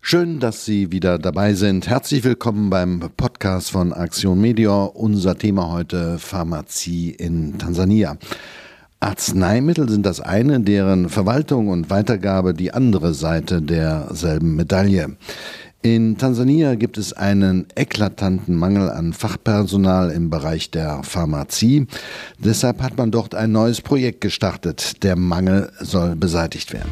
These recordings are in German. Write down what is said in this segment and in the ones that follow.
Schön, dass Sie wieder dabei sind. Herzlich willkommen beim Podcast von Aktion Media. Unser Thema heute Pharmazie in Tansania. Arzneimittel sind das eine, deren Verwaltung und Weitergabe die andere Seite derselben Medaille. In Tansania gibt es einen eklatanten Mangel an Fachpersonal im Bereich der Pharmazie. Deshalb hat man dort ein neues Projekt gestartet. Der Mangel soll beseitigt werden.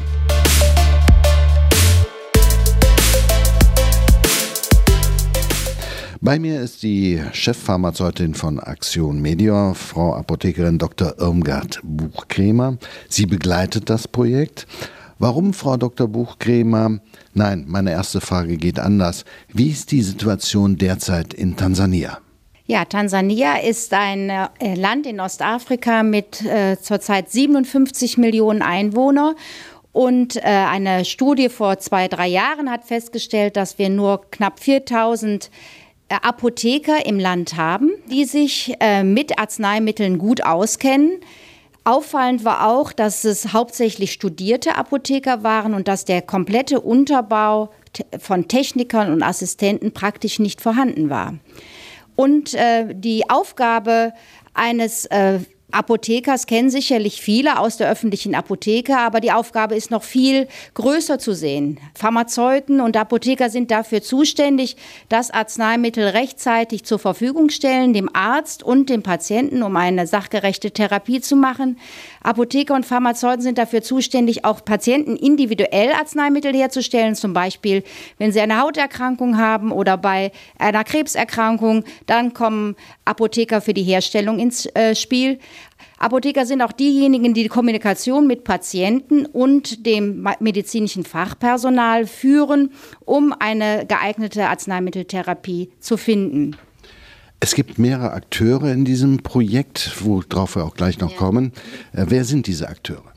Bei mir ist die Chefpharmazeutin von Aktion Media, Frau Apothekerin Dr. Irmgard Buchkremer. Sie begleitet das Projekt. Warum, Frau Dr. Buchkremer? Nein, meine erste Frage geht anders. Wie ist die Situation derzeit in Tansania? Ja, Tansania ist ein äh, Land in Ostafrika mit äh, zurzeit 57 Millionen Einwohnern. Und äh, eine Studie vor zwei, drei Jahren hat festgestellt, dass wir nur knapp 4000 äh, Apotheker im Land haben, die sich äh, mit Arzneimitteln gut auskennen. Auffallend war auch, dass es hauptsächlich studierte Apotheker waren und dass der komplette Unterbau von Technikern und Assistenten praktisch nicht vorhanden war. Und äh, die Aufgabe eines äh, Apothekers kennen sicherlich viele aus der öffentlichen Apotheke, aber die Aufgabe ist noch viel größer zu sehen. Pharmazeuten und Apotheker sind dafür zuständig, das Arzneimittel rechtzeitig zur Verfügung stellen, dem Arzt und dem Patienten, um eine sachgerechte Therapie zu machen. Apotheker und Pharmazeuten sind dafür zuständig, auch Patienten individuell Arzneimittel herzustellen, zum Beispiel, wenn sie eine Hauterkrankung haben oder bei einer Krebserkrankung, dann kommen Apotheker für die Herstellung ins äh, Spiel. Apotheker sind auch diejenigen, die die Kommunikation mit Patienten und dem medizinischen Fachpersonal führen, um eine geeignete Arzneimitteltherapie zu finden. Es gibt mehrere Akteure in diesem Projekt, worauf wir auch gleich noch ja. kommen. Äh, wer sind diese Akteure?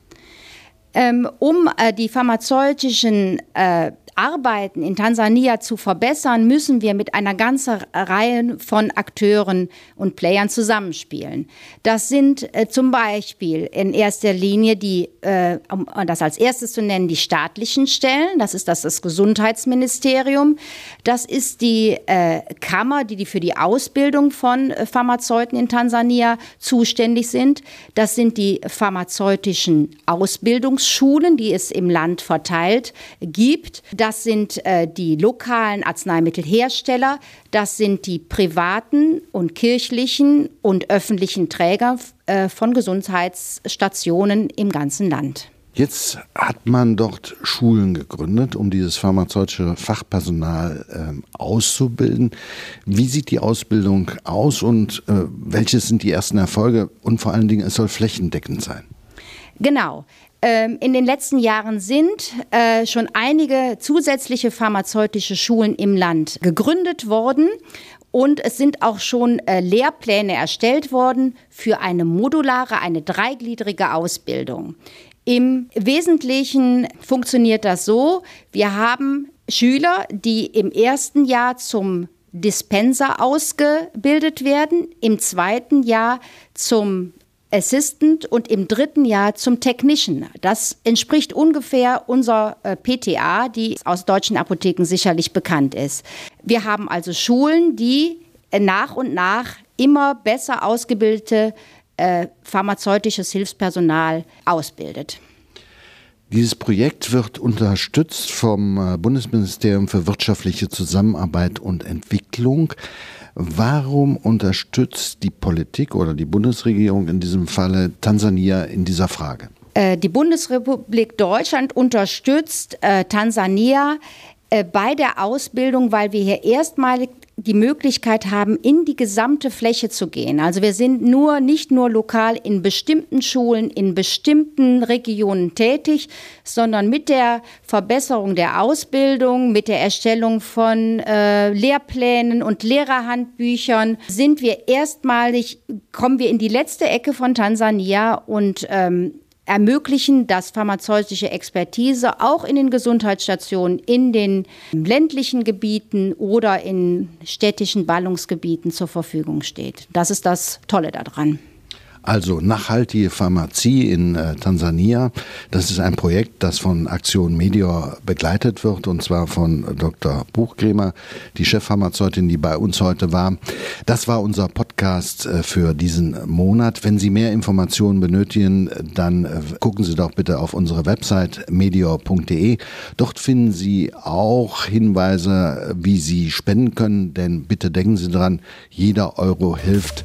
Ähm, um äh, die pharmazeutischen äh, Arbeiten in Tansania zu verbessern, müssen wir mit einer ganzen Reihe von Akteuren und Playern zusammenspielen. Das sind äh, zum Beispiel in erster Linie die, äh, um das als erstes zu nennen, die staatlichen Stellen. Das ist das, das Gesundheitsministerium. Das ist die äh, Kammer, die, die für die Ausbildung von äh, Pharmazeuten in Tansania zuständig sind. Das sind die pharmazeutischen Ausbildungsschulen, die es im Land verteilt gibt. Das das sind äh, die lokalen Arzneimittelhersteller, das sind die privaten und kirchlichen und öffentlichen Träger äh, von Gesundheitsstationen im ganzen Land. Jetzt hat man dort Schulen gegründet, um dieses pharmazeutische Fachpersonal äh, auszubilden. Wie sieht die Ausbildung aus und äh, welche sind die ersten Erfolge? Und vor allen Dingen, es soll flächendeckend sein. Genau. Ähm, in den letzten Jahren sind äh, schon einige zusätzliche pharmazeutische Schulen im Land gegründet worden. Und es sind auch schon äh, Lehrpläne erstellt worden für eine modulare, eine dreigliedrige Ausbildung. Im Wesentlichen funktioniert das so, wir haben Schüler, die im ersten Jahr zum Dispenser ausgebildet werden, im zweiten Jahr zum Assistant und im dritten Jahr zum Technician. Das entspricht ungefähr unserer äh, PTA, die aus deutschen Apotheken sicherlich bekannt ist. Wir haben also Schulen, die äh, nach und nach immer besser ausgebildete äh, pharmazeutisches Hilfspersonal ausbildet. Dieses Projekt wird unterstützt vom äh, Bundesministerium für wirtschaftliche Zusammenarbeit und Entwicklung. Warum unterstützt die Politik oder die Bundesregierung in diesem Falle Tansania in dieser Frage? Äh, die Bundesrepublik Deutschland unterstützt äh, Tansania bei der Ausbildung, weil wir hier erstmalig die Möglichkeit haben, in die gesamte Fläche zu gehen. Also wir sind nur nicht nur lokal in bestimmten Schulen, in bestimmten Regionen tätig, sondern mit der Verbesserung der Ausbildung, mit der Erstellung von äh, Lehrplänen und Lehrerhandbüchern sind wir erstmalig, kommen wir in die letzte Ecke von Tansania und ähm, ermöglichen, dass pharmazeutische Expertise auch in den Gesundheitsstationen, in den ländlichen Gebieten oder in städtischen Ballungsgebieten zur Verfügung steht. Das ist das Tolle daran. Also nachhaltige Pharmazie in äh, Tansania. Das ist ein Projekt, das von Aktion Medior begleitet wird und zwar von Dr. Buchgrämer, die Chefpharmazeutin, die bei uns heute war. Das war unser Podcast äh, für diesen Monat. Wenn Sie mehr Informationen benötigen, dann äh, gucken Sie doch bitte auf unsere Website medior.de. Dort finden Sie auch Hinweise, wie Sie spenden können, denn bitte denken Sie dran, jeder Euro hilft.